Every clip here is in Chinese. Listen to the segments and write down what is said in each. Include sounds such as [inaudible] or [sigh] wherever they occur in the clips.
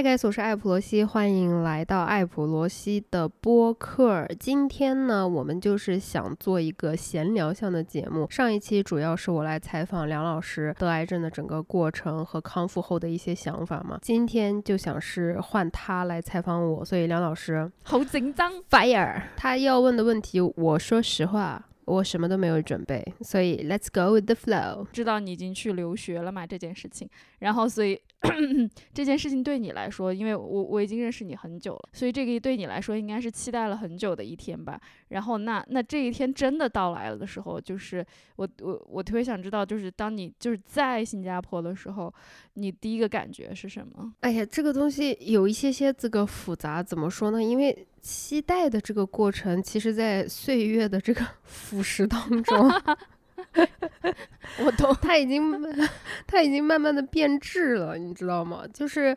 嗨，盖我是艾普罗西，欢迎来到艾普罗西的播客。今天呢，我们就是想做一个闲聊向的节目。上一期主要是我来采访梁老师得癌症的整个过程和康复后的一些想法嘛。今天就想是换他来采访我，所以梁老师好紧张，fire。他要问的问题，我说实话。我什么都没有准备，所以 let's go with the flow。知道你已经去留学了嘛？这件事情，然后所以 [clears throat] 这件事情对你来说，因为我我已经认识你很久了，所以这个对你来说应该是期待了很久的一天吧。然后那那这一天真的到来了的时候，就是我我我特别想知道，就是当你就是在新加坡的时候，你第一个感觉是什么？哎呀，这个东西有一些些这个复杂，怎么说呢？因为期待的这个过程，其实，在岁月的这个 [laughs] 腐蚀当中，[laughs] [laughs] 我都 [laughs] 他已经，[laughs] 他已经慢慢的变质了，你知道吗？就是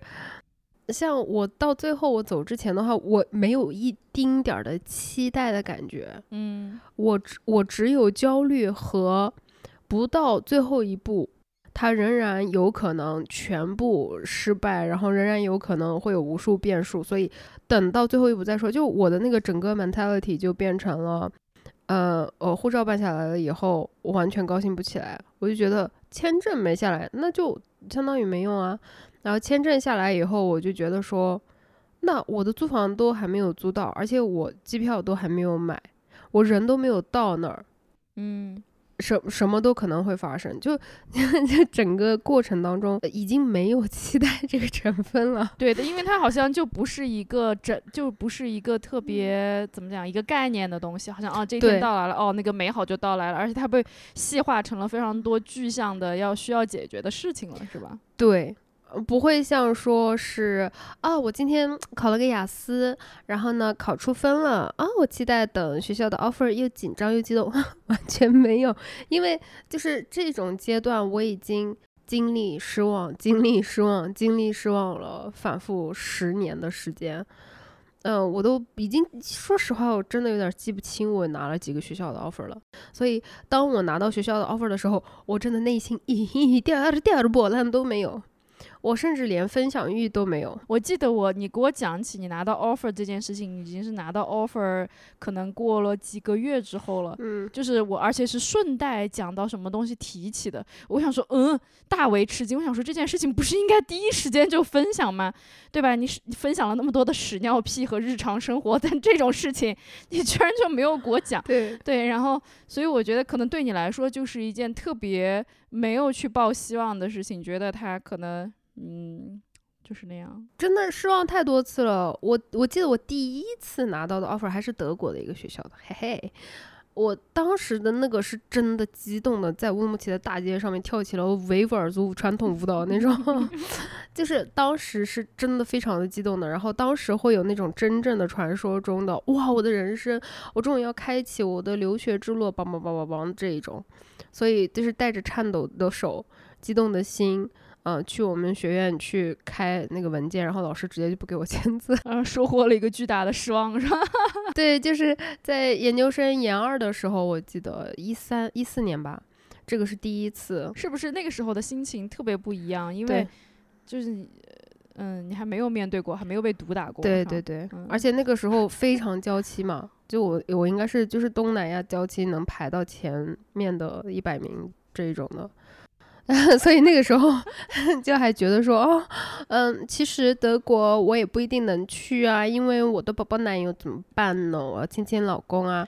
像我到最后我走之前的话，我没有一丁点儿的期待的感觉，嗯，我只我只有焦虑和不到最后一步。它仍然有可能全部失败，然后仍然有可能会有无数变数，所以等到最后一步再说。就我的那个整个 mentality 就变成了，呃，我护照办下来了以后，我完全高兴不起来，我就觉得签证没下来，那就相当于没用啊。然后签证下来以后，我就觉得说，那我的租房都还没有租到，而且我机票都还没有买，我人都没有到那儿，嗯。什什么都可能会发生，就 [laughs] 就整个过程当中已经没有期待这个成分了。对的，因为它好像就不是一个整，就不是一个特别怎么讲一个概念的东西，好像啊这一天到来了，哦那个美好就到来了，而且它被细化成了非常多具象的要需要解决的事情了，是吧？对。不会像说是啊，我今天考了个雅思，然后呢考出分了啊，我期待等学校的 offer 又紧张又激动，[laughs] 完全没有，因为就是这种阶段我已经经历失望、经历失望、经历失望了，反复十年的时间，嗯，我都已经说实话，我真的有点记不清我拿了几个学校的 offer 了，所以当我拿到学校的 offer 的时候，我真的内心一点儿点儿波澜都没有。我甚至连分享欲都没有。我记得我，你给我讲起你拿到 offer 这件事情，已经是拿到 offer 可能过了几个月之后了。嗯，就是我，而且是顺带讲到什么东西提起的。我想说，嗯，大为吃惊。我想说这件事情不是应该第一时间就分享吗？对吧？你你分享了那么多的屎尿屁和日常生活，但这种事情你居然就没有给我讲。对对，然后所以我觉得可能对你来说就是一件特别没有去抱希望的事情，觉得他可能。嗯，就是那样，真的失望太多次了。我我记得我第一次拿到的 offer 还是德国的一个学校的，嘿嘿，我当时的那个是真的激动的，在乌鲁木齐的大街上面跳起了维吾尔族传统舞蹈那种，[laughs] [laughs] 就是当时是真的非常的激动的。然后当时会有那种真正的传说中的哇，我的人生，我终于要开启我的留学之路，梆梆梆梆梆这一种，所以就是带着颤抖的手，激动的心。嗯，去我们学院去开那个文件，然后老师直接就不给我签字，然后，收获了一个巨大的失望，是吧？[laughs] 对，就是在研究生研二的时候，我记得一三一四年吧，这个是第一次，是不是那个时候的心情特别不一样？因为就是嗯，你还没有面对过，还没有被毒打过，对对对，而且那个时候非常娇妻嘛，就我我应该是就是东南亚娇妻能排到前面的一百名这一种的。[laughs] 所以那个时候 [laughs] 就还觉得说，哦，嗯，其实德国我也不一定能去啊，因为我的宝宝男友怎么办呢？我要亲亲老公啊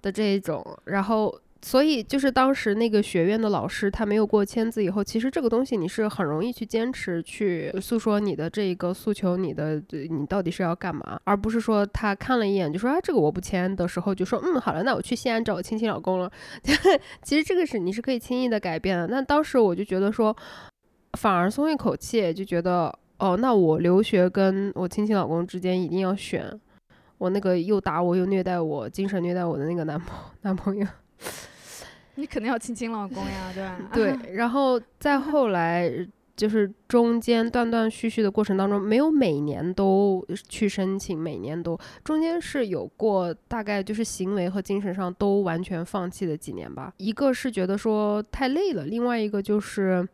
的这一种，然后。所以就是当时那个学院的老师，他没有过签字以后，其实这个东西你是很容易去坚持去诉说你的这个诉求，你的你到底是要干嘛，而不是说他看了一眼就说啊这个我不签的时候就说嗯好了，那我去西安找我亲亲老公了。[laughs] 其实这个是你是可以轻易的改变的。那当时我就觉得说，反而松一口气，就觉得哦，那我留学跟我亲亲老公之间一定要选我那个又打我又虐待我、精神虐待我的那个男朋 [laughs] 男朋友。你肯定要亲亲老公呀，对吧？对，[laughs] 然后再后来就是中间断断续续的过程当中，没有每年都去申请，每年都中间是有过大概就是行为和精神上都完全放弃的几年吧。一个是觉得说太累了，另外一个就是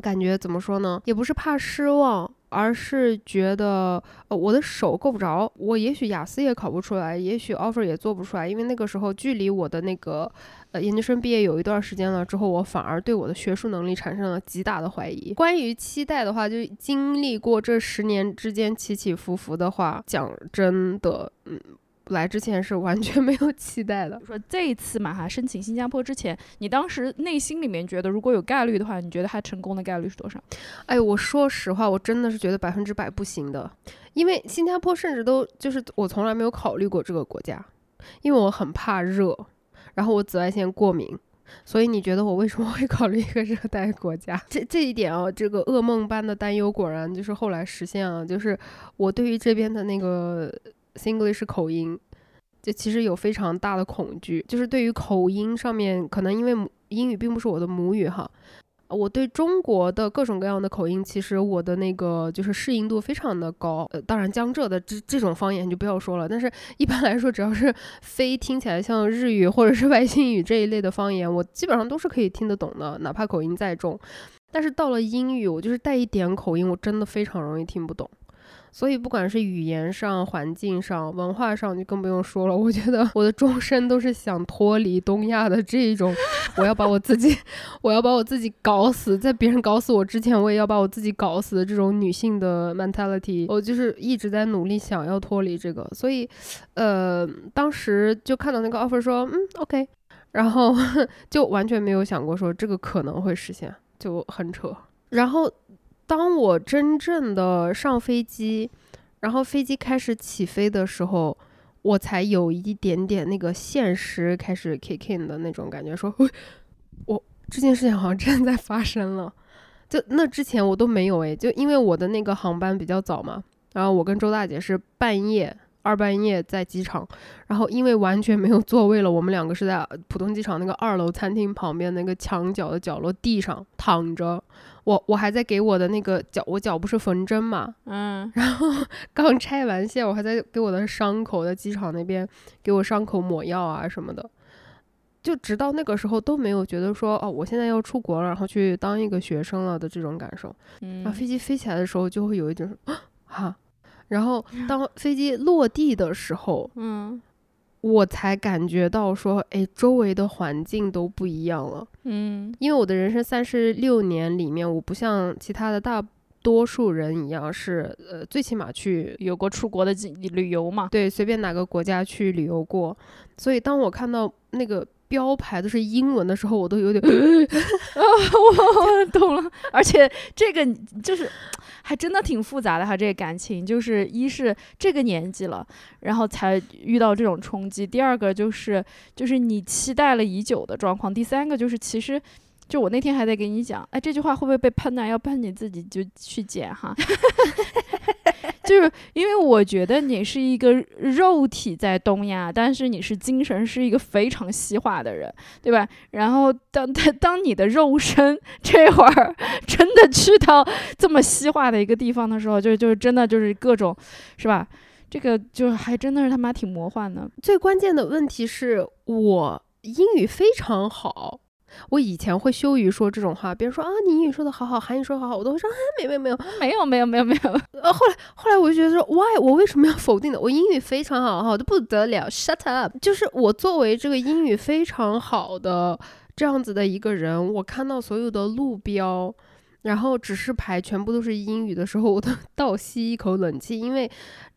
感觉怎么说呢，也不是怕失望，而是觉得呃我的手够不着，我也许雅思也考不出来，也许 offer 也做不出来，因为那个时候距离我的那个呃研究生毕业有一段时间了之后，我反而对我的学术能力产生了极大的怀疑。关于期待的话，就经历过这十年之间起起伏伏的话，讲真的，嗯。来之前是完全没有期待的。说这一次嘛哈，申请新加坡之前，你当时内心里面觉得，如果有概率的话，你觉得它成功的概率是多少？哎，我说实话，我真的是觉得百分之百不行的，因为新加坡甚至都就是我从来没有考虑过这个国家，因为我很怕热，然后我紫外线过敏，所以你觉得我为什么会考虑一个热带国家？[laughs] 这这一点啊，这个噩梦般的担忧果然就是后来实现了，就是我对于这边的那个。Singlish 口音，就其实有非常大的恐惧，就是对于口音上面，可能因为英语并不是我的母语哈，我对中国的各种各样的口音，其实我的那个就是适应度非常的高。呃，当然江浙的这这种方言就不要说了，但是 [laughs] 一般来说，只要是非听起来像日语或者是外星语这一类的方言，我基本上都是可以听得懂的，哪怕口音再重。但是到了英语，我就是带一点口音，我真的非常容易听不懂。所以，不管是语言上、环境上、文化上，就更不用说了。我觉得我的终身都是想脱离东亚的这一种，我要把我自己，[laughs] 我要把我自己搞死，在别人搞死我之前，我也要把我自己搞死的这种女性的 mentality，我就是一直在努力想要脱离这个。所以，呃，当时就看到那个 offer 说，嗯，OK，然后 [laughs] 就完全没有想过说这个可能会实现，就很扯。然后。当我真正的上飞机，然后飞机开始起飞的时候，我才有一点点那个现实开始 kick in 的那种感觉，说，我这件事情好像真的在发生了。就那之前我都没有诶，就因为我的那个航班比较早嘛，然后我跟周大姐是半夜二半夜在机场，然后因为完全没有座位了，我们两个是在浦东机场那个二楼餐厅旁边那个墙角的角落地上躺着。我我还在给我的那个脚，我脚不是缝针嘛，嗯，[laughs] 然后刚拆完线，我还在给我的伤口在机场那边给我伤口抹药啊什么的，就直到那个时候都没有觉得说哦，我现在要出国了，然后去当一个学生了的这种感受。然后飞机飞起来的时候就会有一种 [gasps] 啊，然后当飞机落地的时候，嗯。我才感觉到说，哎，周围的环境都不一样了。嗯，因为我的人生三十六年里面，我不像其他的大多数人一样，是呃，最起码去有过出国的旅游嘛。对，随便哪个国家去旅游过。所以当我看到那个。标牌都是英文的时候，我都有点，[laughs] [laughs] 啊我懂了。而且这个就是还真的挺复杂的哈，这个感情就是一是这个年纪了，然后才遇到这种冲击；第二个就是就是你期待了已久的状况；第三个就是其实就我那天还在给你讲，哎，这句话会不会被喷呢？要喷你自己就去剪哈。[laughs] 就是因为我觉得你是一个肉体在东亚，但是你是精神是一个非常西化的人，对吧？然后当当当你的肉身这会儿 [laughs] 真的去到这么西化的一个地方的时候，就就真的就是各种，是吧？这个就还真的是他妈挺魔幻的。最关键的问题是我英语非常好。我以前会羞于说这种话，别人说啊，你英语说的好好，韩语说好好，我都会说啊，没有没有没有没有没有没有。呃，后来后来我就觉得说，why 我为什么要否定的？我英语非常好，好的不得了，shut up。就是我作为这个英语非常好的这样子的一个人，我看到所有的路标。然后指示牌全部都是英语的时候，我都 [laughs] 倒吸一口冷气，因为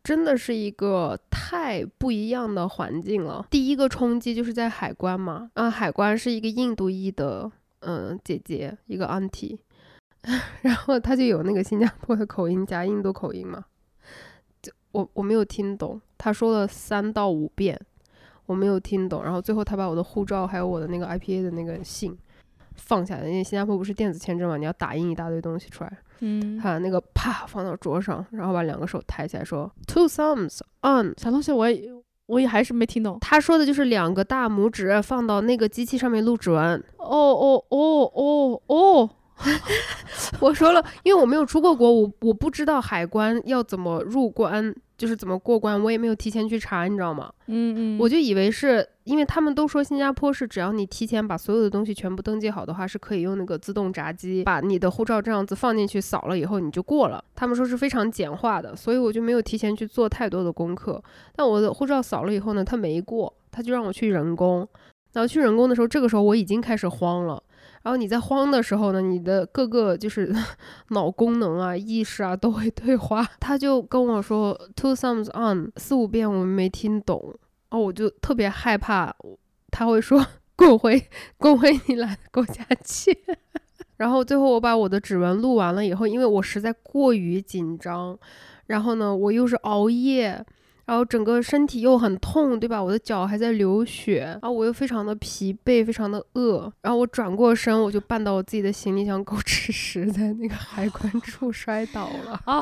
真的是一个太不一样的环境了。第一个冲击就是在海关嘛，啊，海关是一个印度裔的，嗯，姐姐，一个 auntie，[laughs] 然后她就有那个新加坡的口音加印度口音嘛，就我我没有听懂，她说了三到五遍，我没有听懂，然后最后她把我的护照还有我的那个 IPA 的那个信。放下来，因为新加坡不是电子签证嘛，你要打印一大堆东西出来。嗯，把那个啪放到桌上，然后把两个手抬起来说 two thumbs on，啥东西？我也我也还是没听懂。他说的就是两个大拇指放到那个机器上面录指纹。哦哦哦哦哦，[laughs] 我说了，因为我没有出过国，我我不知道海关要怎么入关，就是怎么过关，我也没有提前去查，你知道吗？嗯嗯，我就以为是。因为他们都说新加坡是只要你提前把所有的东西全部登记好的话，是可以用那个自动闸机把你的护照这样子放进去扫了以后你就过了。他们说是非常简化的，所以我就没有提前去做太多的功课。但我的护照扫了以后呢，他没过，他就让我去人工。然后去人工的时候，这个时候我已经开始慌了。然后你在慌的时候呢，你的各个就是 [laughs] 脑功能啊、意识啊都会退化。他就跟我说 two thumbs on 四五遍，我们没听懂。哦我就特别害怕，他会说滚回滚回你来的国家去。[laughs] 然后最后我把我的指纹录完了以后，因为我实在过于紧张，然后呢，我又是熬夜。然后整个身体又很痛，对吧？我的脚还在流血，然后我又非常的疲惫，非常的饿。然后我转过身，我就绊到我自己的行李箱，狗吃屎，在那个海关 [laughs] 处摔倒了啊！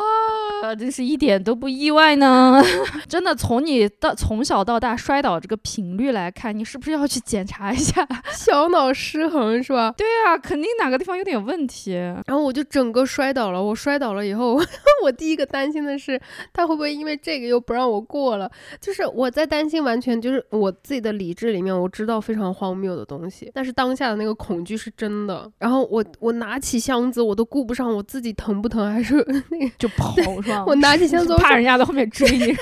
这是一点都不意外呢。[laughs] 真的，从你到从小到大摔倒这个频率来看，你是不是要去检查一下 [laughs] 小脑失衡，是吧？对啊，肯定哪个地方有点问题。然后我就整个摔倒了。我摔倒了以后，我第一个担心的是，他会不会因为这个又不让我。过了，就是我在担心，完全就是我自己的理智里面，我知道非常荒谬的东西，但是当下的那个恐惧是真的。然后我我拿起箱子，我都顾不上我自己疼不疼，还是 [laughs] 那个就跑是吧？我拿起箱子，怕人家在后面追你。[laughs] 对，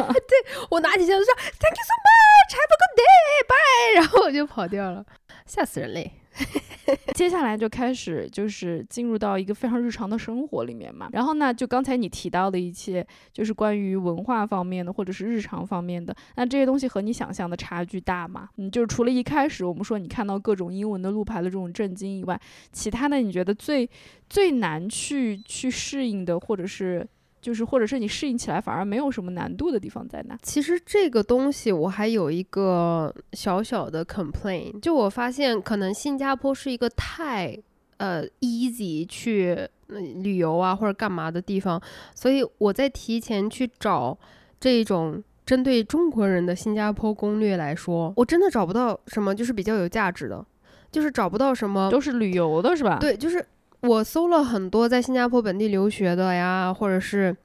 我拿起箱子说 Thank you so much，Have a good day，bye。然后我就跑掉了，吓死人嘞。[laughs] 接下来就开始就是进入到一个非常日常的生活里面嘛，然后呢，就刚才你提到的一切，就是关于文化方面的或者是日常方面的，那这些东西和你想象的差距大吗？嗯，就是除了一开始我们说你看到各种英文的路牌的这种震惊以外，其他的你觉得最最难去去适应的，或者是？就是，或者是你适应起来反而没有什么难度的地方在哪？其实这个东西我还有一个小小的 complain，就我发现可能新加坡是一个太呃 easy 去旅游啊或者干嘛的地方，所以我在提前去找这种针对中国人的新加坡攻略来说，我真的找不到什么就是比较有价值的，就是找不到什么都是旅游的是吧？对，就是。我搜了很多在新加坡本地留学的呀，或者是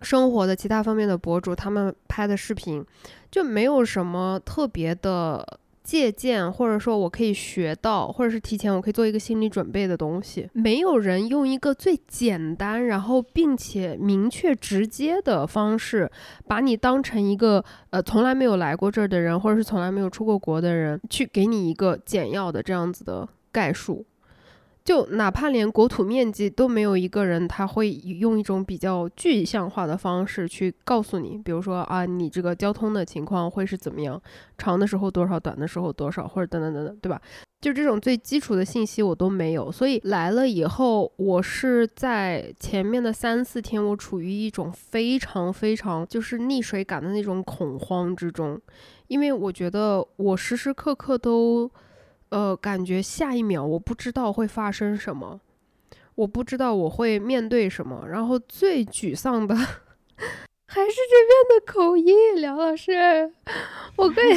生活的其他方面的博主，他们拍的视频就没有什么特别的借鉴，或者说我可以学到，或者是提前我可以做一个心理准备的东西。没有人用一个最简单，然后并且明确直接的方式，把你当成一个呃从来没有来过这儿的人，或者是从来没有出过国的人，去给你一个简要的这样子的概述。就哪怕连国土面积都没有一个人，他会用一种比较具象化的方式去告诉你，比如说啊，你这个交通的情况会是怎么样，长的时候多少，短的时候多少，或者等等等等，对吧？就这种最基础的信息我都没有，所以来了以后，我是在前面的三四天，我处于一种非常非常就是溺水感的那种恐慌之中，因为我觉得我时时刻刻都。呃，感觉下一秒我不知道会发生什么，我不知道我会面对什么。然后最沮丧的 [laughs] 还是这边的口音，梁老师。我跟你，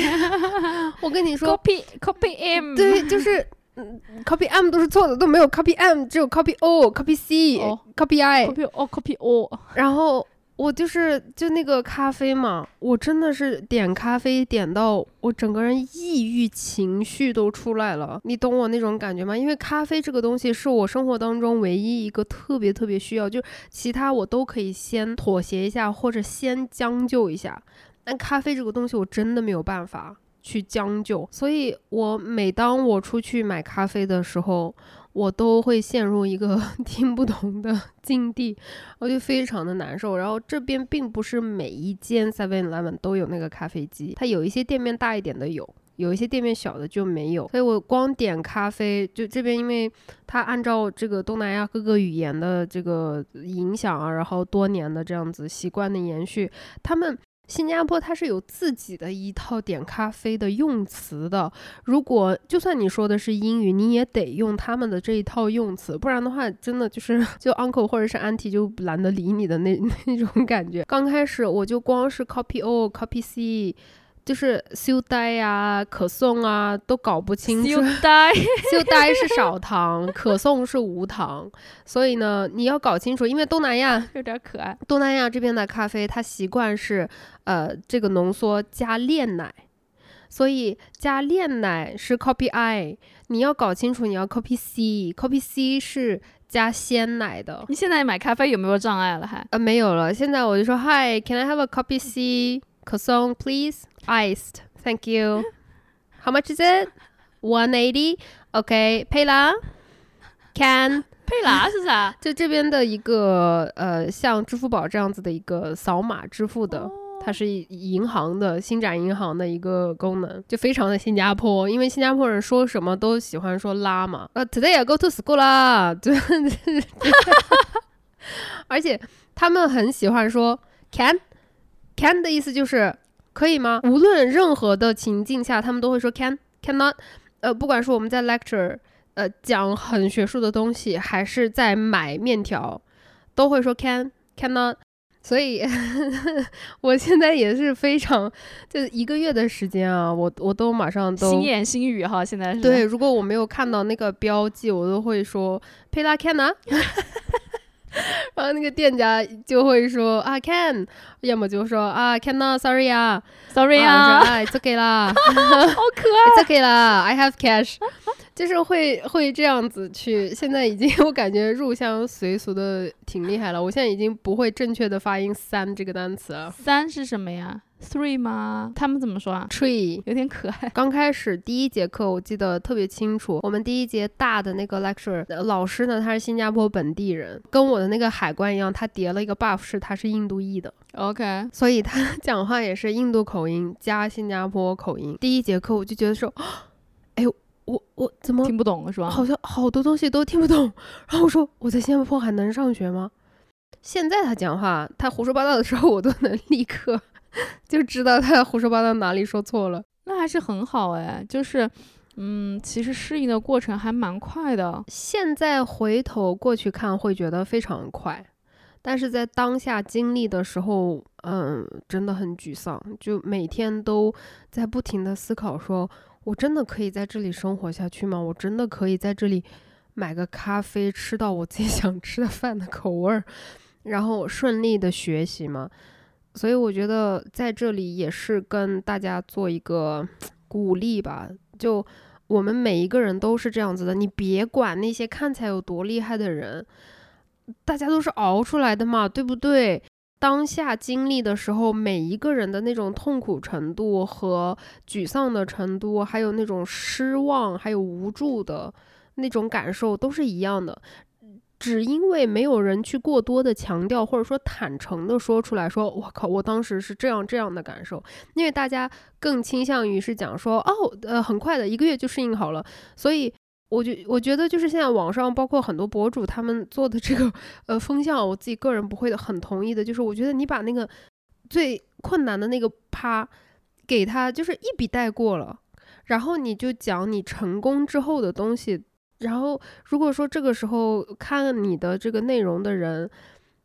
[laughs] 我跟你说，copy copy M，对，就是嗯，copy M 都是错的，都没有 copy M，只有 copy O，copy C，copy I，copy O，copy O。然后。我就是就那个咖啡嘛，我真的是点咖啡点到我整个人抑郁情绪都出来了，你懂我那种感觉吗？因为咖啡这个东西是我生活当中唯一一个特别特别需要，就其他我都可以先妥协一下或者先将就一下，但咖啡这个东西我真的没有办法去将就，所以我每当我出去买咖啡的时候。我都会陷入一个 [laughs] 听不懂的境地，我就非常的难受。然后这边并不是每一间 Seven Eleven 都有那个咖啡机，它有一些店面大一点的有，有一些店面小的就没有。所以我光点咖啡，就这边因为它按照这个东南亚各个语言的这个影响啊，然后多年的这样子习惯的延续，他们。新加坡它是有自己的一套点咖啡的用词的，如果就算你说的是英语，你也得用他们的这一套用词，不然的话，真的就是 [laughs] 就 uncle 或者是 auntie 就懒得理你的那 [laughs] 那种感觉。刚开始我就光是 copy O copy C。就是修呆呀，可颂啊，都搞不清楚。修呆，[laughs] 修呆是少糖，可颂是无糖，所以呢，你要搞清楚，因为东南亚 [laughs] 有点可爱。东南亚这边的咖啡，它习惯是，呃，这个浓缩加炼奶，所以加炼奶是 copy I，你要搞清楚你要 copy C，copy C 是加鲜奶的。你现在买咖啡有没有障碍了还？呃，没有了。现在我就说，Hi，can I have a copy C croissant please iced? Thank you. How much is it? One eighty. OK，配啦。Can 配啦是啥？就这边的一个呃，像支付宝这样子的一个扫码支付的，它是银行的新展银行的一个功能，就非常的新加坡。因为新加坡人说什么都喜欢说拉嘛，呃，Today I go to school 啦，对，[laughs] [laughs] 而且他们很喜欢说 can，can 的意思就是可以吗？无论任何的情境下，他们都会说 can，cannot。呃，不管是我们在 lecture，呃，讲很学术的东西，还是在买面条，都会说 can，cannot。所以 [laughs] 我现在也是非常，就一个月的时间啊，我我都马上都新言新语哈，现在是对。如果我没有看到那个标记，我都会说 pay la can 啊。[laughs] [laughs] 然后那个店家就会说啊 can，要么就说啊 cannot，sorry 啊，sorry 啊，哎，it's okay 啦，[laughs] 好可爱，it's okay 啦，I have cash，[laughs] 就是会会这样子去。现在已经我感觉入乡随俗的挺厉害了，我现在已经不会正确的发音三这个单词了。三是什么呀？Three 吗？他们怎么说啊？Tree 有点可爱。[laughs] 刚开始第一节课我记得特别清楚，我们第一节大的那个 lecture 老师呢，他是新加坡本地人，跟我的那个海关一样，他叠了一个 buff，是他是印度裔的。OK，所以他讲话也是印度口音加新加坡口音。第一节课我就觉得说，[gasps] 哎呦，我我怎么听不懂了是吧？好像好多东西都听不懂。然后我说我在新加坡还能上学吗？现在他讲话，他胡说八道的时候，我都能立刻。[laughs] 就知道他胡说八道哪里说错了，那还是很好哎。就是，嗯，其实适应的过程还蛮快的。现在回头过去看，会觉得非常快，但是在当下经历的时候，嗯，真的很沮丧。就每天都在不停的思考：说我真的可以在这里生活下去吗？我真的可以在这里买个咖啡，吃到我自己想吃的饭的口味儿，然后顺利的学习吗？所以我觉得在这里也是跟大家做一个 [tsk] 鼓励吧，就我们每一个人都是这样子的，你别管那些看起来有多厉害的人，大家都是熬出来的嘛，对不对？当下经历的时候，每一个人的那种痛苦程度和沮丧的程度，还有那种失望，还有无助的那种感受，都是一样的。只因为没有人去过多的强调，或者说坦诚的说出来说，我靠，我当时是这样这样的感受。因为大家更倾向于是讲说，哦，呃，很快的一个月就适应好了。所以，我觉我觉得就是现在网上包括很多博主他们做的这个呃风向，我自己个人不会很同意的。就是我觉得你把那个最困难的那个趴给他，就是一笔带过了，然后你就讲你成功之后的东西。然后，如果说这个时候看你的这个内容的人，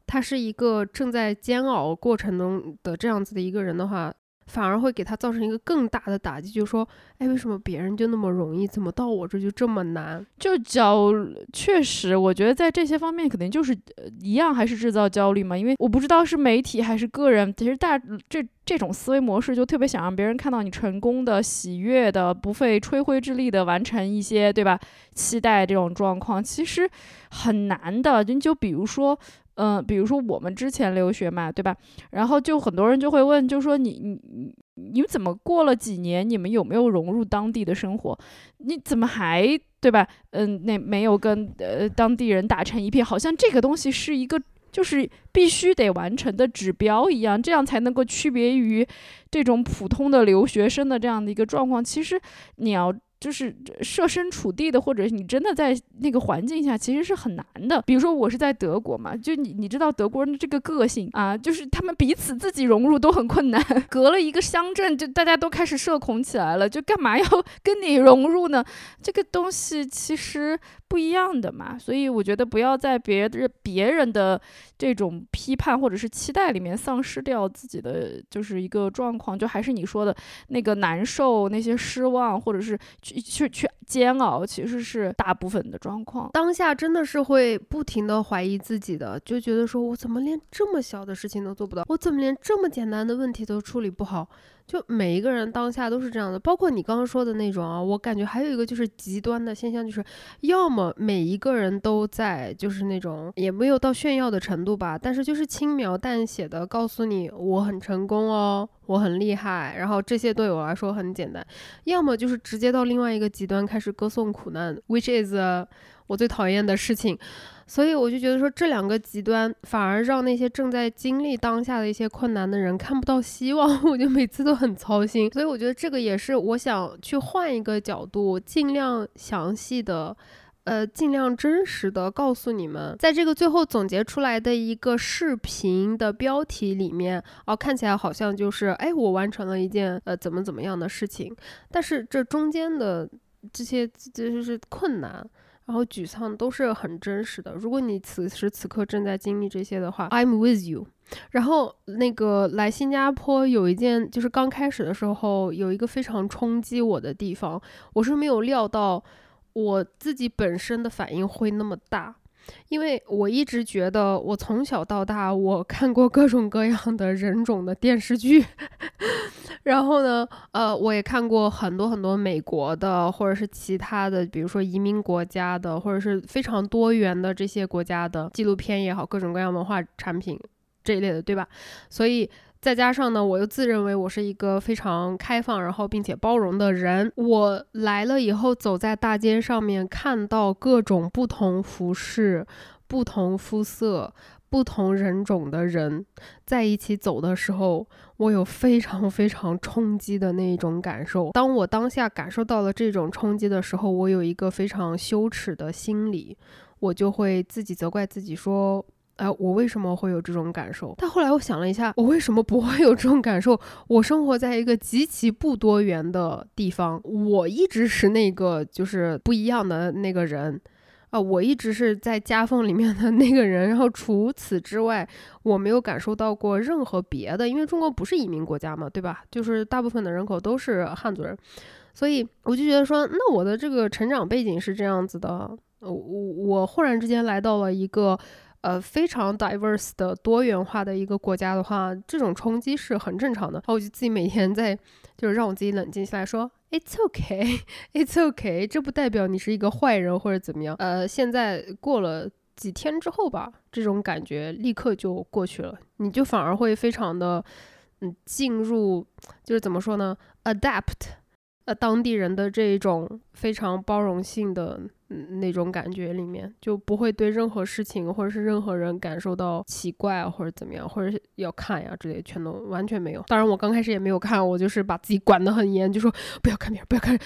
他是一个正在煎熬过程中的这样子的一个人的话。反而会给他造成一个更大的打击，就说，哎，为什么别人就那么容易，怎么到我这就这么难？就焦，确实，我觉得在这些方面肯定就是一样，还是制造焦虑嘛。因为我不知道是媒体还是个人，其实大这这种思维模式就特别想让别人看到你成功的、喜悦的、不费吹灰之力的完成一些，对吧？期待这种状况其实很难的。你就比如说。嗯，比如说我们之前留学嘛，对吧？然后就很多人就会问，就说你你你你们怎么过了几年？你们有没有融入当地的生活？你怎么还对吧？嗯，那没有跟呃当地人打成一片，好像这个东西是一个就是必须得完成的指标一样，这样才能够区别于这种普通的留学生的这样的一个状况。其实你要。就是设身处地的，或者你真的在那个环境下，其实是很难的。比如说我是在德国嘛，就你你知道德国人的这个个性啊，就是他们彼此自己融入都很困难。[laughs] 隔了一个乡镇，就大家都开始社恐起来了，就干嘛要 [laughs] 跟你融入呢？这个东西其实不一样的嘛。所以我觉得不要在别人别人的这种批判或者是期待里面丧失掉自己的就是一个状况。就还是你说的那个难受、那些失望，或者是去。去去煎熬，其实是大部分的状况。当下真的是会不停的怀疑自己的，就觉得说我怎么连这么小的事情都做不到，我怎么连这么简单的问题都处理不好。就每一个人当下都是这样的，包括你刚刚说的那种啊，我感觉还有一个就是极端的现象，就是要么每一个人都在就是那种也没有到炫耀的程度吧，但是就是轻描淡写的告诉你我很成功哦，我很厉害，然后这些对我来说很简单；要么就是直接到另外一个极端开始歌颂苦难，which is 我最讨厌的事情。所以我就觉得说，这两个极端反而让那些正在经历当下的一些困难的人看不到希望，[laughs] 我就每次都很操心。所以我觉得这个也是我想去换一个角度，尽量详细的，呃，尽量真实的告诉你们，在这个最后总结出来的一个视频的标题里面，哦，看起来好像就是哎，我完成了一件呃怎么怎么样的事情，但是这中间的这些这就是困难。然后沮丧都是很真实的。如果你此时此刻正在经历这些的话，I'm with you。然后那个来新加坡有一件，就是刚开始的时候有一个非常冲击我的地方，我是没有料到我自己本身的反应会那么大。因为我一直觉得，我从小到大我看过各种各样的人种的电视剧，[laughs] 然后呢，呃，我也看过很多很多美国的或者是其他的，比如说移民国家的，或者是非常多元的这些国家的纪录片也好，各种各样文化产品这一类的，对吧？所以。再加上呢，我又自认为我是一个非常开放，然后并且包容的人。我来了以后，走在大街上面，看到各种不同服饰、不同肤色、不同人种的人在一起走的时候，我有非常非常冲击的那一种感受。当我当下感受到了这种冲击的时候，我有一个非常羞耻的心理，我就会自己责怪自己说。哎，我为什么会有这种感受？但后来我想了一下，我为什么不会有这种感受？我生活在一个极其不多元的地方，我一直是那个就是不一样的那个人，啊，我一直是在夹缝里面的那个人。然后除此之外，我没有感受到过任何别的，因为中国不是移民国家嘛，对吧？就是大部分的人口都是汉族人，所以我就觉得说，那我的这个成长背景是这样子的，我我忽然之间来到了一个。呃，非常 diverse 的多元化的一个国家的话，这种冲击是很正常的。然后我就自己每天在，就是让我自己冷静下来，说 It's okay, [laughs] It's okay。这不代表你是一个坏人或者怎么样。呃，现在过了几天之后吧，这种感觉立刻就过去了，你就反而会非常的，嗯，进入，就是怎么说呢，adapt，呃，当地人的这一种非常包容性的。嗯，那种感觉里面就不会对任何事情或者是任何人感受到奇怪，或者怎么样，或者是要看呀之类，全都完全没有。当然，我刚开始也没有看，我就是把自己管得很严，就说不要看别人，不要看，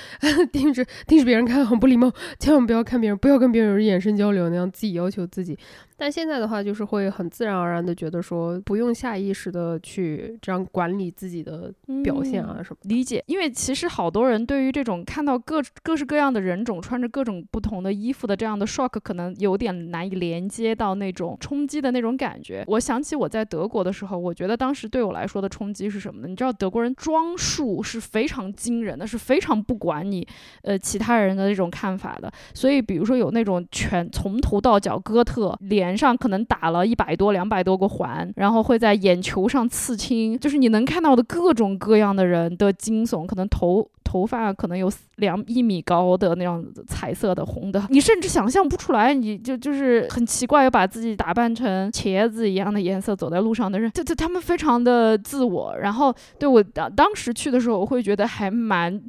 盯着盯着别人看很不礼貌，千万不要看别人，不要跟别人有眼神交流，那样自己要求自己。但现在的话，就是会很自然而然的觉得说，不用下意识的去这样管理自己的表现啊什么。理解，因为其实好多人对于这种看到各各式各样的人种穿着各种不同的衣服的这样的 shock，可能有点难以连接到那种冲击的那种感觉。我想起我在德国的时候，我觉得当时对我来说的冲击是什么呢？你知道德国人装束是非常惊人的，是非常不管你呃其他人的这种看法的。所以比如说有那种全从头到脚哥特脸。脸上可能打了一百多、两百多个环，然后会在眼球上刺青，就是你能看到的各种各样的人的惊悚，可能头头发可能有两一米高的那样子彩色的红的，你甚至想象不出来，你就就是很奇怪，要把自己打扮成茄子一样的颜色走在路上的人，就就他们非常的自我。然后对我当当时去的时候，我会觉得还蛮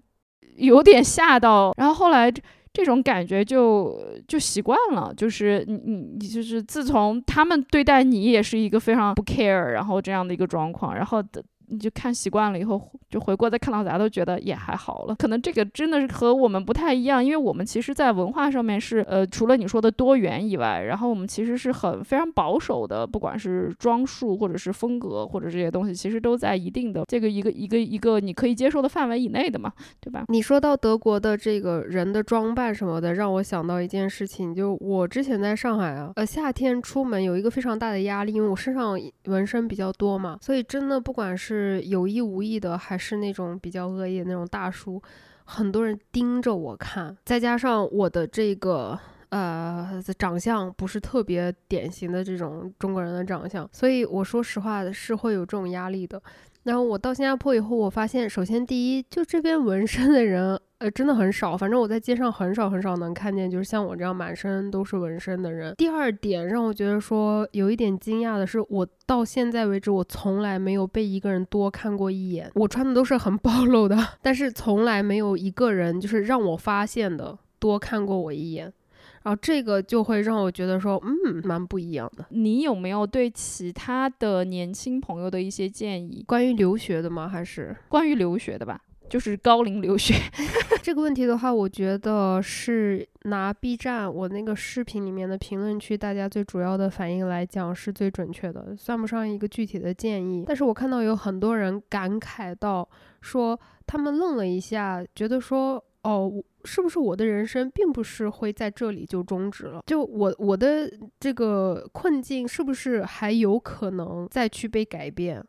有点吓到，然后后来。这种感觉就就习惯了，就是你你你就是自从他们对待你也是一个非常不 care，然后这样的一个状况，然后的。你就看习惯了以后，就回过再看到啥都觉得也还好了。可能这个真的是和我们不太一样，因为我们其实，在文化上面是呃，除了你说的多元以外，然后我们其实是很非常保守的，不管是装束或者是风格或者这些东西，其实都在一定的这个一个一个一个你可以接受的范围以内的嘛，对吧？你说到德国的这个人的装扮什么的，让我想到一件事情，就我之前在上海啊，呃，夏天出门有一个非常大的压力，因为我身上纹身比较多嘛，所以真的不管是是有意无意的，还是那种比较恶意的那种大叔，很多人盯着我看，再加上我的这个呃长相不是特别典型的这种中国人的长相，所以我说实话是会有这种压力的。然后我到新加坡以后，我发现首先第一，就这边纹身的人。呃，真的很少，反正我在街上很少很少能看见，就是像我这样满身都是纹身的人。第二点让我觉得说有一点惊讶的是，我到现在为止，我从来没有被一个人多看过一眼。我穿的都是很暴露的，[laughs] 但是从来没有一个人就是让我发现的多看过我一眼。然后这个就会让我觉得说，嗯，蛮不一样的。你有没有对其他的年轻朋友的一些建议？关于留学的吗？还是关于留学的吧？就是高龄留学 [laughs] 这个问题的话，我觉得是拿 B 站我那个视频里面的评论区大家最主要的反应来讲是最准确的，算不上一个具体的建议。但是我看到有很多人感慨到说，他们愣了一下，觉得说，哦，是不是我的人生并不是会在这里就终止了？就我我的这个困境是不是还有可能再去被改变？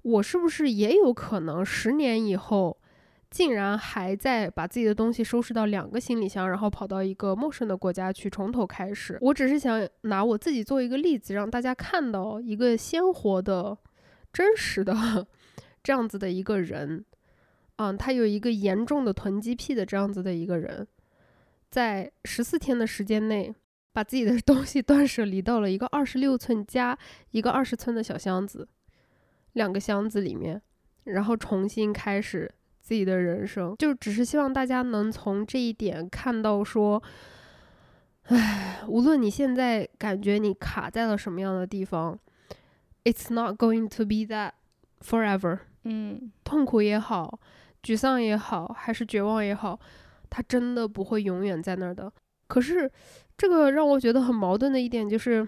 我是不是也有可能十年以后？竟然还在把自己的东西收拾到两个行李箱，然后跑到一个陌生的国家去从头开始。我只是想拿我自己做一个例子，让大家看到一个鲜活的、真实的 [laughs] 这样子的一个人。嗯，他有一个严重的囤积癖的这样子的一个人，在十四天的时间内，把自己的 [laughs] 东西断舍离到了一个二十六寸加一个二十寸的小箱子，两个箱子里面，然后重新开始。自己的人生，就只是希望大家能从这一点看到说，唉，无论你现在感觉你卡在了什么样的地方，It's not going to be that forever。嗯，痛苦也好，沮丧也好，还是绝望也好，它真的不会永远在那儿的。可是，这个让我觉得很矛盾的一点就是，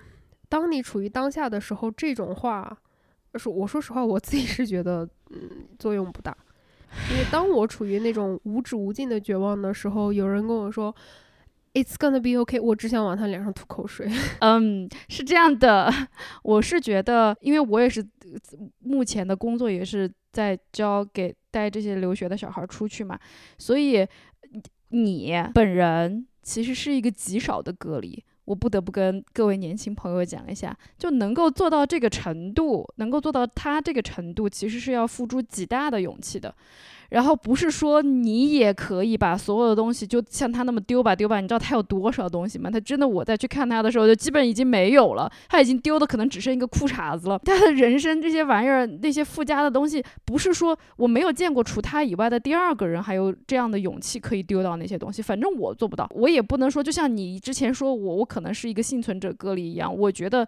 当你处于当下的时候，这种话，说我说实话，我自己是觉得，嗯，作用不大。因为当我处于那种无止无尽的绝望的时候，有人跟我说 "It's gonna be okay"，我只想往他脸上吐口水。[laughs] 嗯，是这样的，我是觉得，因为我也是目前的工作也是在教给带这些留学的小孩出去嘛，所以你本人其实是一个极少的隔离。我不得不跟各位年轻朋友讲一下，就能够做到这个程度，能够做到他这个程度，其实是要付出极大的勇气的。然后不是说你也可以把所有的东西就像他那么丢吧丢吧，你知道他有多少东西吗？他真的，我再去看他的时候，就基本已经没有了。他已经丢的可能只剩一个裤衩子了。他的人生这些玩意儿，那些附加的东西，不是说我没有见过除他以外的第二个人还有这样的勇气可以丢到那些东西。反正我做不到，我也不能说就像你之前说我，我可能是一个幸存者个例一样。我觉得。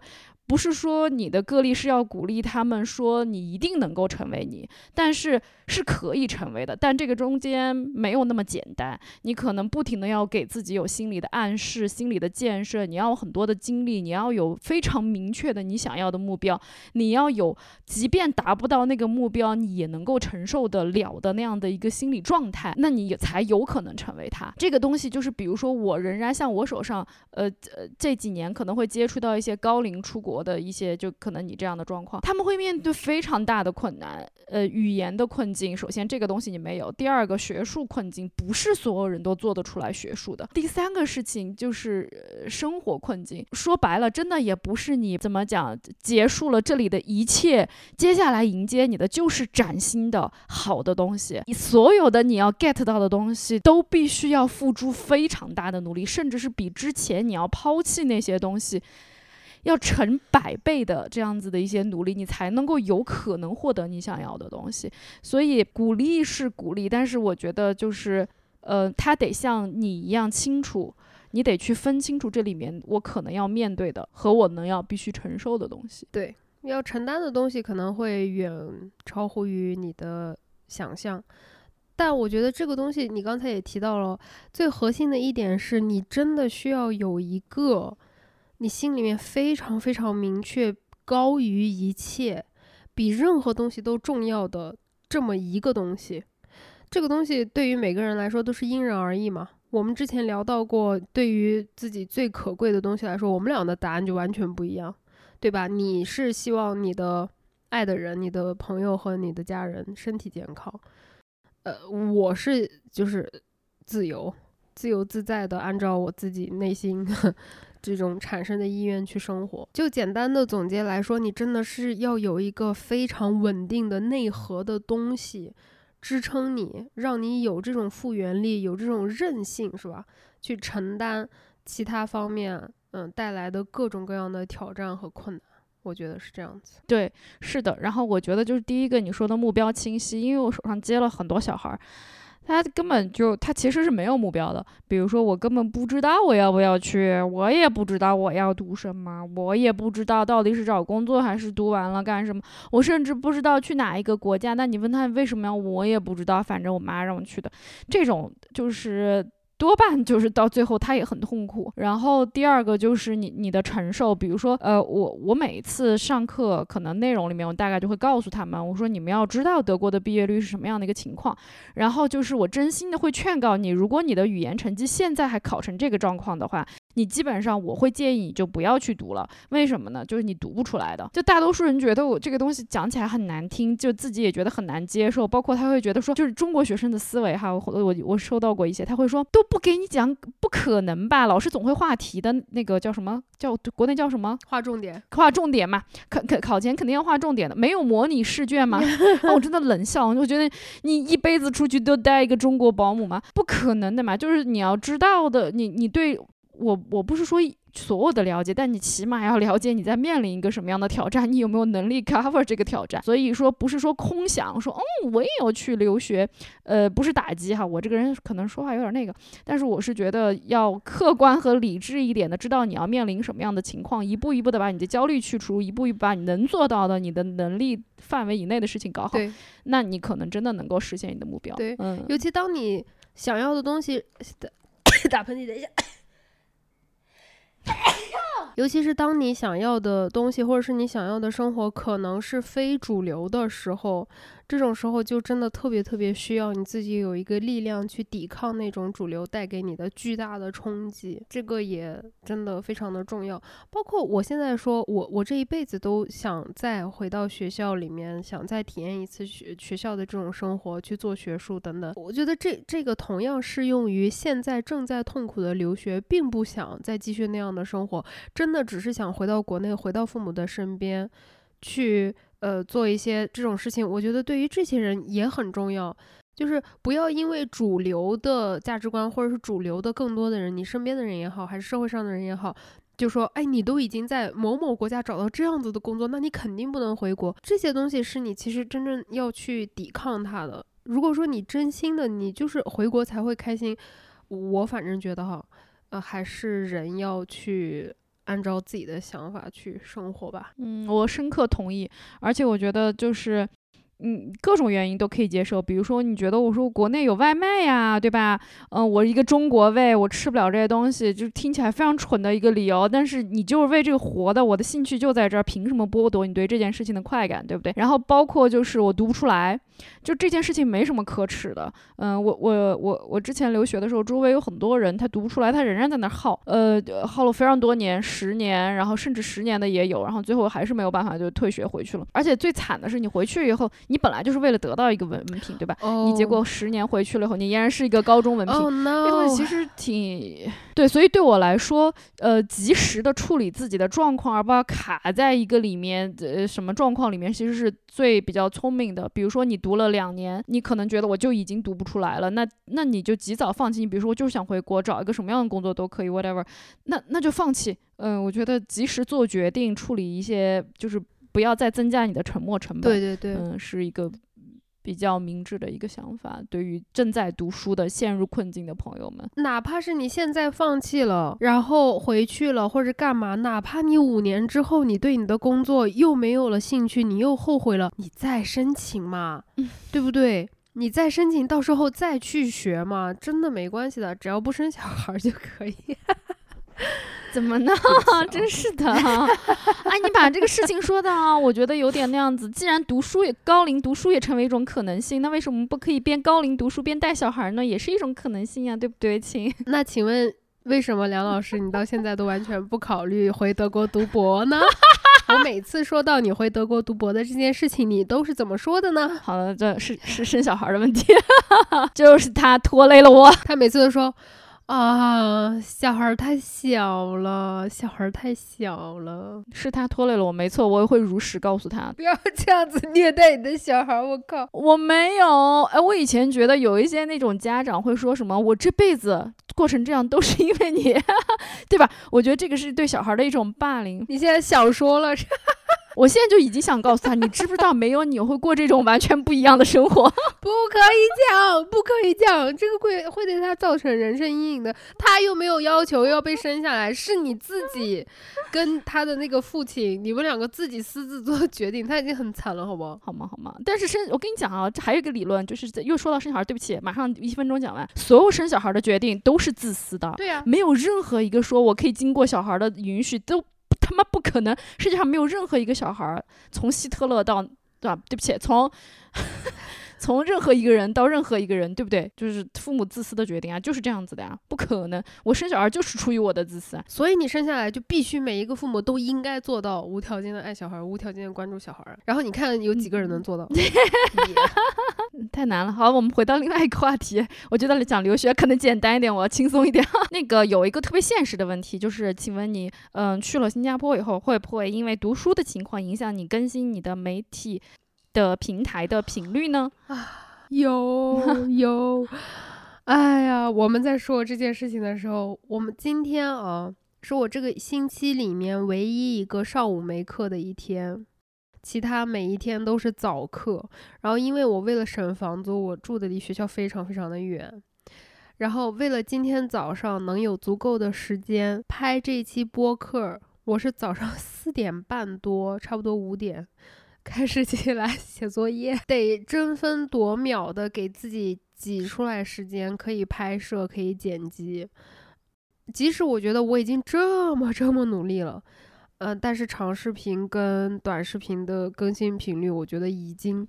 不是说你的个例是要鼓励他们说你一定能够成为你，但是是可以成为的。但这个中间没有那么简单，你可能不停的要给自己有心理的暗示、心理的建设，你要有很多的精力，你要有非常明确的你想要的目标，你要有即便达不到那个目标，你也能够承受得了的那样的一个心理状态，那你才有可能成为他。这个东西就是，比如说我仍然像我手上，呃呃这几年可能会接触到一些高龄出国。的一些就可能你这样的状况，他们会面对非常大的困难，呃，语言的困境。首先这个东东西你没有，第二个学术困境，不是所有人都做得出来学术的。第三个事情就是生活困境，说白了，真的也不是你怎么讲结束了这里的一切，接下来迎接你的就是崭新的好的东西。你所有的你要 get 到的东西，都必须要付出非常大的努力，甚至是比之前你要抛弃那些东西。要成百倍的这样子的一些努力，你才能够有可能获得你想要的东西。所以鼓励是鼓励，但是我觉得就是，呃，他得像你一样清楚，你得去分清楚这里面我可能要面对的和我能要必须承受的东西。对，要承担的东西可能会远超乎于你的想象。但我觉得这个东西，你刚才也提到了，最核心的一点是你真的需要有一个。你心里面非常非常明确，高于一切，比任何东西都重要的这么一个东西，这个东西对于每个人来说都是因人而异嘛。我们之前聊到过，对于自己最可贵的东西来说，我们俩的答案就完全不一样，对吧？你是希望你的爱的人、你的朋友和你的家人身体健康，呃，我是就是自由、自由自在的，按照我自己内心这种产生的意愿去生活。就简单的总结来说，你真的是要有一个非常稳定的内核的东西支撑你，让你有这种复原力，有这种韧性，是吧？去承担其他方面嗯带来的各种各样的挑战和困难。我觉得是这样子。对，是的。然后我觉得就是第一个你说的目标清晰，因为我手上接了很多小孩儿，他根本就他其实是没有目标的。比如说我根本不知道我要不要去，我也不知道我要读什么，我也不知道到底是找工作还是读完了干什么，我甚至不知道去哪一个国家。那你问他为什么要，我也不知道，反正我妈让我去的。这种就是。多半就是到最后他也很痛苦。然后第二个就是你你的承受，比如说呃我我每一次上课可能内容里面我大概就会告诉他们，我说你们要知道德国的毕业率是什么样的一个情况。然后就是我真心的会劝告你，如果你的语言成绩现在还考成这个状况的话。你基本上我会建议你就不要去读了，为什么呢？就是你读不出来的。就大多数人觉得我这个东西讲起来很难听，就自己也觉得很难接受。包括他会觉得说，就是中国学生的思维哈，我我我收到过一些，他会说都不给你讲，不可能吧？老师总会画题的，那个叫什么叫国内叫什么？划重点，划重点嘛。考考考前肯定要划重点的，没有模拟试卷吗？[laughs] 我真的冷笑，我觉得你一辈子出去都带一个中国保姆吗？不可能的嘛。就是你要知道的，你你对。我我不是说所有的了解，但你起码要了解你在面临一个什么样的挑战，你有没有能力 cover 这个挑战。所以说不是说空想说，嗯，我也要去留学，呃，不是打击哈，我这个人可能说话有点那个，但是我是觉得要客观和理智一点的，知道你要面临什么样的情况，一步一步的把你的焦虑去除，一步一步把你能做到的、你的能力范围以内的事情搞好，那你可能真的能够实现你的目标。对，嗯，尤其当你想要的东西，[coughs] 打喷嚏，等一下。[laughs] 尤其是当你想要的东西，或者是你想要的生活，可能是非主流的时候。这种时候就真的特别特别需要你自己有一个力量去抵抗那种主流带给你的巨大的冲击，这个也真的非常的重要。包括我现在说，我我这一辈子都想再回到学校里面，想再体验一次学学校的这种生活，去做学术等等。我觉得这这个同样适用于现在正在痛苦的留学，并不想再继续那样的生活，真的只是想回到国内，回到父母的身边，去。呃，做一些这种事情，我觉得对于这些人也很重要。就是不要因为主流的价值观，或者是主流的更多的人，你身边的人也好，还是社会上的人也好，就说，哎，你都已经在某某国家找到这样子的工作，那你肯定不能回国。这些东西是你其实真正要去抵抗它的。如果说你真心的，你就是回国才会开心，我反正觉得哈，呃，还是人要去。按照自己的想法去生活吧。嗯，我深刻同意，而且我觉得就是。嗯，各种原因都可以接受。比如说，你觉得我说国内有外卖呀，对吧？嗯，我一个中国胃，我吃不了这些东西，就听起来非常蠢的一个理由。但是你就是为这个活的，我的兴趣就在这儿，凭什么剥夺你对这件事情的快感，对不对？然后包括就是我读不出来，就这件事情没什么可耻的。嗯，我我我我之前留学的时候，周围有很多人他读不出来，他仍然在那耗，呃，耗了非常多年，十年，然后甚至十年的也有，然后最后还是没有办法就退学回去了。而且最惨的是，你回去以后。你本来就是为了得到一个文文凭，对吧？你结果十年回去了以后，你依然是一个高中文凭。这东西其实挺对，所以对我来说，呃，及时的处理自己的状况，而不要卡在一个里面，呃，什么状况里面，其实是最比较聪明的。比如说，你读了两年，你可能觉得我就已经读不出来了，那那你就及早放弃。你比如说，我就是想回国找一个什么样的工作都可以，whatever，那那就放弃。嗯，我觉得及时做决定，处理一些就是。不要再增加你的沉没成本。对对对，嗯，是一个比较明智的一个想法。对于正在读书的、陷入困境的朋友们，哪怕是你现在放弃了，然后回去了或者干嘛，哪怕你五年之后你对你的工作又没有了兴趣，你又后悔了，你再申请嘛，对不对？你再申请，到时候再去学嘛，真的没关系的，只要不生小孩就可以。[laughs] 怎么呢？[laughs] [laughs] 真是的，哎，你把这个事情说的啊，我觉得有点那样子。既然读书也高龄读书也成为一种可能性，那为什么不可以边高龄读书边带小孩呢？也是一种可能性呀，对不对，亲？那请问，为什么梁老师你到现在都完全不考虑回德国读博呢？我每次说到你回德国读博的这件事情，你都是怎么说的呢？好了，这是是生小孩的问题，就是他拖累了我。他每次都说。啊，小孩太小了，小孩太小了，是他拖累了我，没错，我也会如实告诉他，[laughs] 不要这样子虐待你的小孩，我靠，我没有，哎，我以前觉得有一些那种家长会说什么，我这辈子过成这样都是因为你，[laughs] 对吧？我觉得这个是对小孩的一种霸凌。你现在小说了。我现在就已经想告诉他，你知不知道没有你会过这种完全不一样的生活？[laughs] 不可以讲，不可以讲，这个会会对他造成人生阴影的。他又没有要求要被生下来，是你自己跟他的那个父亲，你们两个自己私自做决定。他已经很惨了，好不好？好吗？好吗？但是生，我跟你讲啊，这还有一个理论，就是又说到生小孩，对不起，马上一分钟讲完。所有生小孩的决定都是自私的，对呀，没有任何一个说我可以经过小孩的允许都。他妈不可能！世界上没有任何一个小孩儿，从希特勒到，对吧？对不起，从。从任何一个人到任何一个人，对不对？就是父母自私的决定啊，就是这样子的呀，不可能。我生小孩就是出于我的自私，所以你生下来就必须每一个父母都应该做到无条件的爱小孩，无条件的关注小孩。然后你看有几个人能做到？[laughs] [laughs] 太难了。好，我们回到另外一个话题。我觉得讲留学可能简单一点，我要轻松一点。[laughs] 那个有一个特别现实的问题，就是请问你，嗯，去了新加坡以后，会不会因为读书的情况影响你更新你的媒体？的平台的频率呢？啊，有有，哎呀，我们在说这件事情的时候，我们今天啊，是我这个星期里面唯一一个上午没课的一天，其他每一天都是早课。然后，因为我为了省房租，我住的离学校非常非常的远。然后，为了今天早上能有足够的时间拍这期播客，我是早上四点半多，差不多五点。开始起来写作业，得争分夺秒的给自己挤出来时间，可以拍摄，可以剪辑。即使我觉得我已经这么这么努力了，嗯，但是长视频跟短视频的更新频率，我觉得已经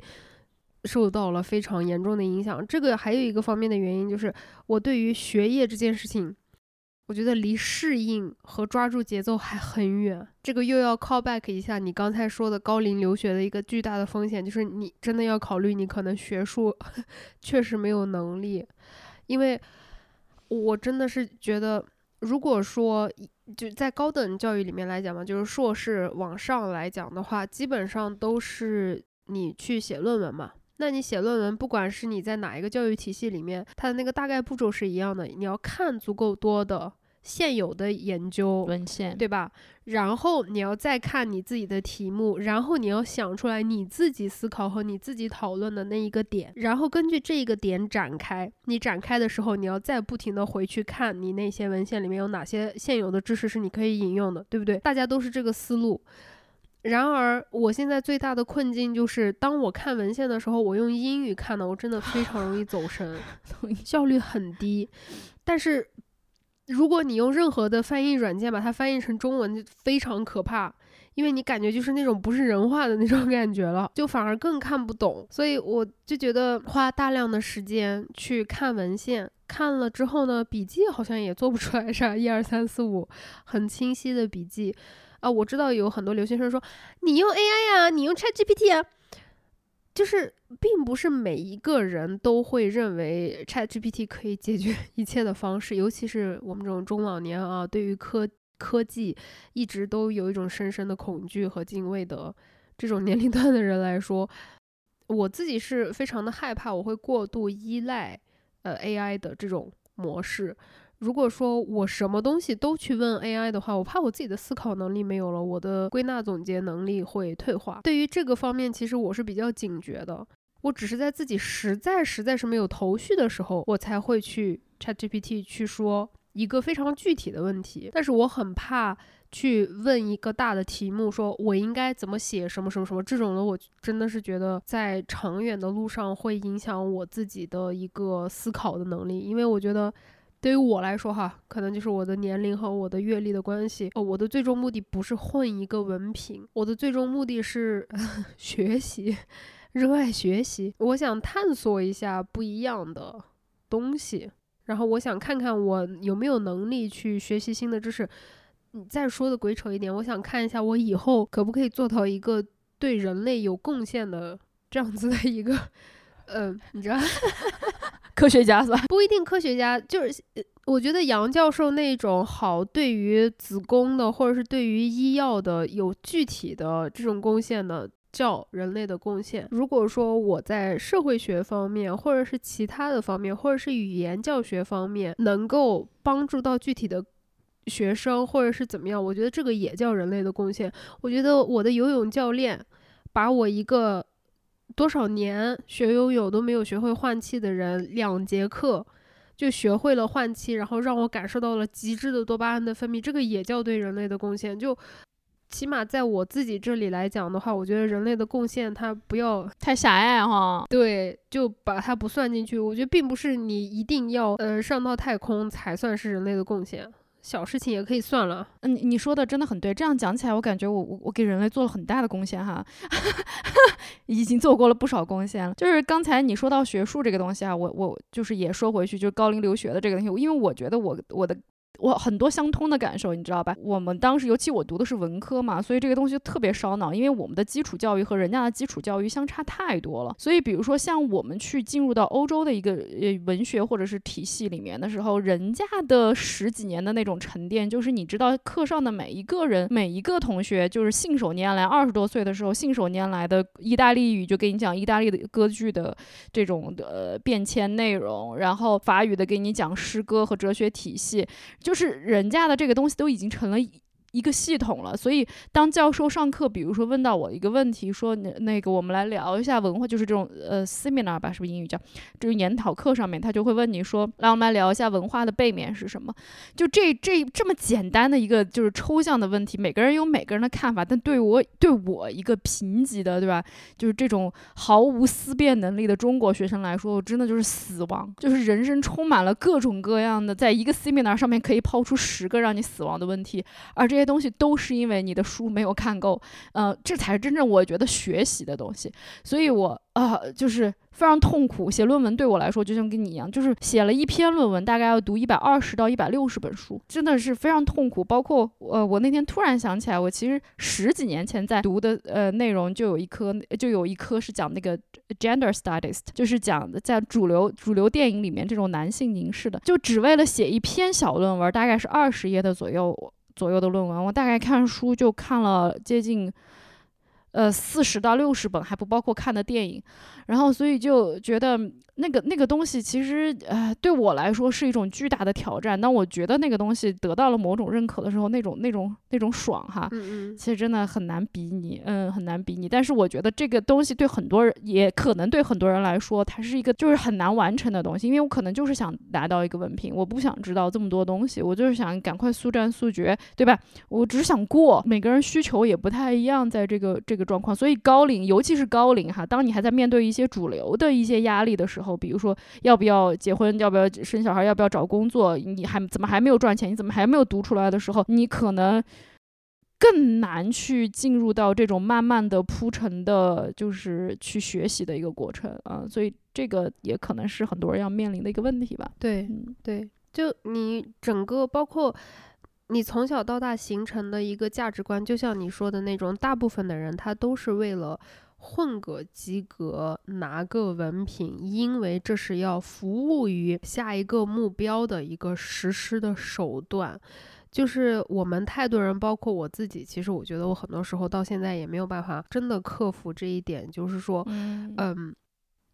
受到了非常严重的影响。这个还有一个方面的原因，就是我对于学业这件事情。我觉得离适应和抓住节奏还很远。这个又要 call back 一下你刚才说的高龄留学的一个巨大的风险，就是你真的要考虑你可能学术 [laughs] 确实没有能力。因为我真的是觉得，如果说就在高等教育里面来讲嘛，就是硕士往上来讲的话，基本上都是你去写论文嘛。那你写论文，不管是你在哪一个教育体系里面，它的那个大概步骤是一样的。你要看足够多的现有的研究文献，对吧？然后你要再看你自己的题目，然后你要想出来你自己思考和你自己讨论的那一个点，然后根据这个点展开。你展开的时候，你要再不停的回去看你那些文献里面有哪些现有的知识是你可以引用的，对不对？大家都是这个思路。然而，我现在最大的困境就是，当我看文献的时候，我用英语看的，我真的非常容易走神，[laughs] 效率很低。但是，如果你用任何的翻译软件把它翻译成中文，就非常可怕，因为你感觉就是那种不是人话的那种感觉了，就反而更看不懂。所以，我就觉得花大量的时间去看文献，看了之后呢，笔记好像也做不出来啥一二三四五很清晰的笔记。啊，我知道有很多留学生说，你用 AI 呀，你用 ChatGPT 啊，就是并不是每一个人都会认为 ChatGPT 可以解决 [laughs] 一切的方式，尤其是我们这种中老年啊，对于科科技一直都有一种深深的恐惧和敬畏的这种年龄段的人来说，我自己是非常的害怕，我会过度依赖呃 AI 的这种模式。如果说我什么东西都去问 AI 的话，我怕我自己的思考能力没有了，我的归纳总结能力会退化。对于这个方面，其实我是比较警觉的。我只是在自己实在实在是没有头绪的时候，我才会去 ChatGPT 去说一个非常具体的问题。但是我很怕去问一个大的题目，说我应该怎么写什么什么什么这种的，我真的是觉得在长远的路上会影响我自己的一个思考的能力，因为我觉得。对于我来说，哈，可能就是我的年龄和我的阅历的关系。哦，我的最终目的不是混一个文凭，我的最终目的是 [laughs] 学习，热爱学习。我想探索一下不一样的东西，然后我想看看我有没有能力去学习新的知识。你再说的鬼扯一点，我想看一下我以后可不可以做到一个对人类有贡献的这样子的一个，呃，你知道，[laughs] 科学家是吧？[laughs] 不一定科学家，就是我觉得杨教授那种好，对于子宫的或者是对于医药的有具体的这种贡献的。叫人类的贡献。如果说我在社会学方面，或者是其他的方面，或者是语言教学方面，能够帮助到具体的学生，或者是怎么样，我觉得这个也叫人类的贡献。我觉得我的游泳教练把我一个多少年学游泳都没有学会换气的人，两节课就学会了换气，然后让我感受到了极致的多巴胺的分泌，这个也叫对人类的贡献。就。起码在我自己这里来讲的话，我觉得人类的贡献它不要太狭隘哈。对，就把它不算进去。我觉得并不是你一定要呃上到太空才算是人类的贡献，小事情也可以算了。嗯，你说的真的很对。这样讲起来，我感觉我我我给人类做了很大的贡献哈，[laughs] 已经做过了不少贡献了。就是刚才你说到学术这个东西啊，我我就是也说回去，就是高龄留学的这个东西，因为我觉得我我的。我很多相通的感受，你知道吧？我们当时，尤其我读的是文科嘛，所以这个东西特别烧脑，因为我们的基础教育和人家的基础教育相差太多了。所以，比如说像我们去进入到欧洲的一个呃文学或者是体系里面的时候，人家的十几年的那种沉淀，就是你知道课上的每一个人、每一个同学，就是信手拈来，二十多岁的时候信手拈来的意大利语就给你讲意大利的歌剧的这种的变迁内容，然后法语的给你讲诗歌和哲学体系。就是人家的这个东西都已经成了。一个系统了，所以当教授上课，比如说问到我一个问题，说那那个我们来聊一下文化，就是这种呃 seminar 吧，是不是英语叫？就是研讨课上面，他就会问你说，来我们来聊一下文化的背面是什么？就这这这么简单的一个就是抽象的问题，每个人有每个人的看法，但对我对我一个贫瘠的对吧？就是这种毫无思辨能力的中国学生来说，我真的就是死亡，就是人生充满了各种各样的，在一个 seminar 上面可以抛出十个让你死亡的问题，而这。这些东西都是因为你的书没有看够，呃，这才是真正我觉得学习的东西，所以我啊，就是。非常痛苦，写论文对我来说就像跟你一样，就是写了一篇论文，大概要读一百二十到一百六十本书，真的是非常痛苦。包括呃，我那天突然想起来，我其实十几年前在读的呃内容就有一科，就有一科是讲那个 gender studies，就是讲在主流主流电影里面这种男性凝视的，就只为了写一篇小论文，大概是二十页的左右左右的论文，我大概看书就看了接近。呃，四十到六十本还不包括看的电影，然后所以就觉得那个那个东西其实呃对我来说是一种巨大的挑战。当我觉得那个东西得到了某种认可的时候，那种那种那种爽哈，嗯嗯，其实真的很难比拟，嗯，很难比拟。但是我觉得这个东西对很多人也可能对很多人来说，它是一个就是很难完成的东西，因为我可能就是想拿到一个文凭，我不想知道这么多东西，我就是想赶快速战速决，对吧？我只想过。每个人需求也不太一样，在这个这个。状况，所以高龄，尤其是高龄哈，当你还在面对一些主流的一些压力的时候，比如说要不要结婚，要不要生小孩，要不要找工作，你还怎么还没有赚钱，你怎么还没有读出来的时候，你可能更难去进入到这种慢慢的铺陈的，就是去学习的一个过程啊。所以这个也可能是很多人要面临的一个问题吧。对，对，就你整个包括。你从小到大形成的一个价值观，就像你说的那种，大部分的人他都是为了混个及格，拿个文凭，因为这是要服务于下一个目标的一个实施的手段。就是我们太多人，包括我自己，其实我觉得我很多时候到现在也没有办法真的克服这一点，就是说，嗯。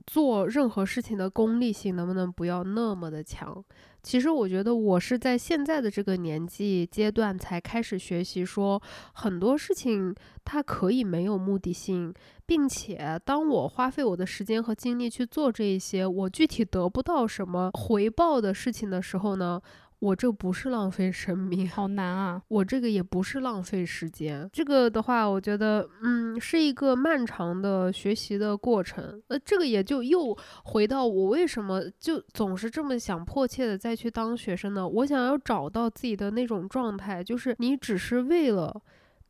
做任何事情的功利性能不能不要那么的强？其实我觉得我是在现在的这个年纪阶段才开始学习，说很多事情它可以没有目的性，并且当我花费我的时间和精力去做这一些我具体得不到什么回报的事情的时候呢？我这不是浪费生命，好难啊！我这个也不是浪费时间，这个的话，我觉得，嗯，是一个漫长的学习的过程。呃，这个也就又回到我为什么就总是这么想迫切的再去当学生呢？我想要找到自己的那种状态，就是你只是为了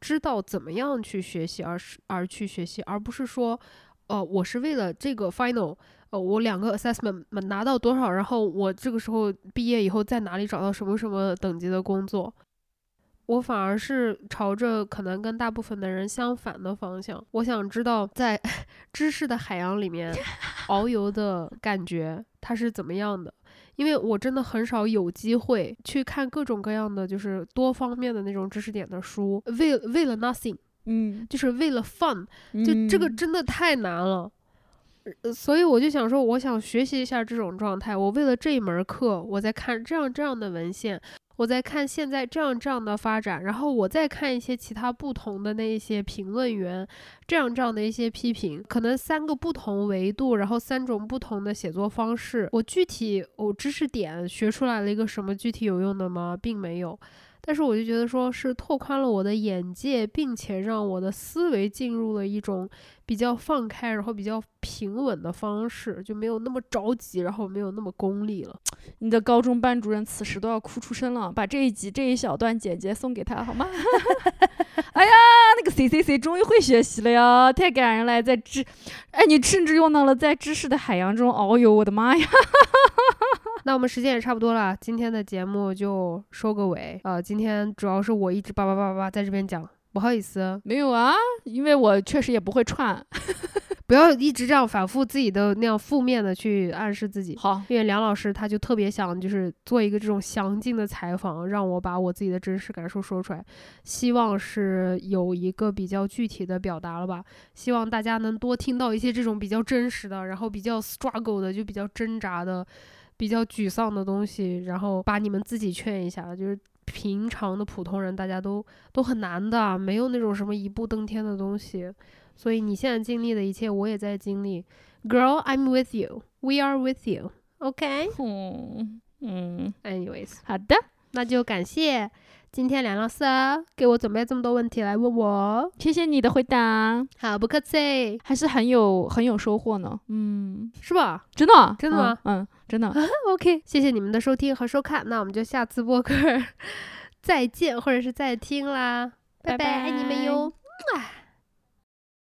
知道怎么样去学习而是而去学习，而不是说，哦，我是为了这个 final。我两个 assessment 拿到多少，然后我这个时候毕业以后在哪里找到什么什么等级的工作？我反而是朝着可能跟大部分的人相反的方向。我想知道在 [laughs] 知识的海洋里面 [laughs] 遨游的感觉它是怎么样的，因为我真的很少有机会去看各种各样的就是多方面的那种知识点的书，为为了 nothing，嗯，就是为了 fun，就这个嗯真的太难了。呃所以我就想说，我想学习一下这种状态。我为了这一门课，我在看这样这样的文献，我在看现在这样这样的发展，然后我再看一些其他不同的那一些评论员这样这样的一些批评，可能三个不同维度，然后三种不同的写作方式。我具体我知识点学出来了一个什么具体有用的吗？并没有。但是我就觉得说是拓宽了我的眼界，并且让我的思维进入了一种比较放开，然后比较平稳的方式，就没有那么着急，然后没有那么功利了。你的高中班主任此时都要哭出声了，把这一集这一小段简介送给他好吗？[laughs] 哎呀，那个谁谁谁终于会学习了呀，太感人了，在知，哎，你甚至用到了在知识的海洋中遨游，我的妈呀！[laughs] 那我们时间也差不多了，今天的节目就收个尾。呃，今天主要是我一直叭叭叭叭叭在这边讲，不好意思，没有啊，因为我确实也不会串。[laughs] 不要一直这样反复自己的那样负面的去暗示自己。好，因为梁老师他就特别想就是做一个这种详尽的采访，让我把我自己的真实感受说出来，希望是有一个比较具体的表达了吧。希望大家能多听到一些这种比较真实的，然后比较 struggle 的，就比较挣扎的、比较沮丧的东西，然后把你们自己劝一下，就是。平常的普通人，大家都都很难的，没有那种什么一步登天的东西，所以你现在经历的一切，我也在经历。Girl, I'm with you. We are with you. OK. 嗯嗯，Anyways，好的，那就感谢今天梁老师给我准备这么多问题来问我，谢谢你的回答，好不客气，还是很有很有收获呢。嗯，是吧真的，真的吗嗯？嗯，真的。？OK，谢谢你们的收听和收看，那我们就下次播客 [laughs] 再见，或者是再听啦，拜拜爱你们哟。拜啊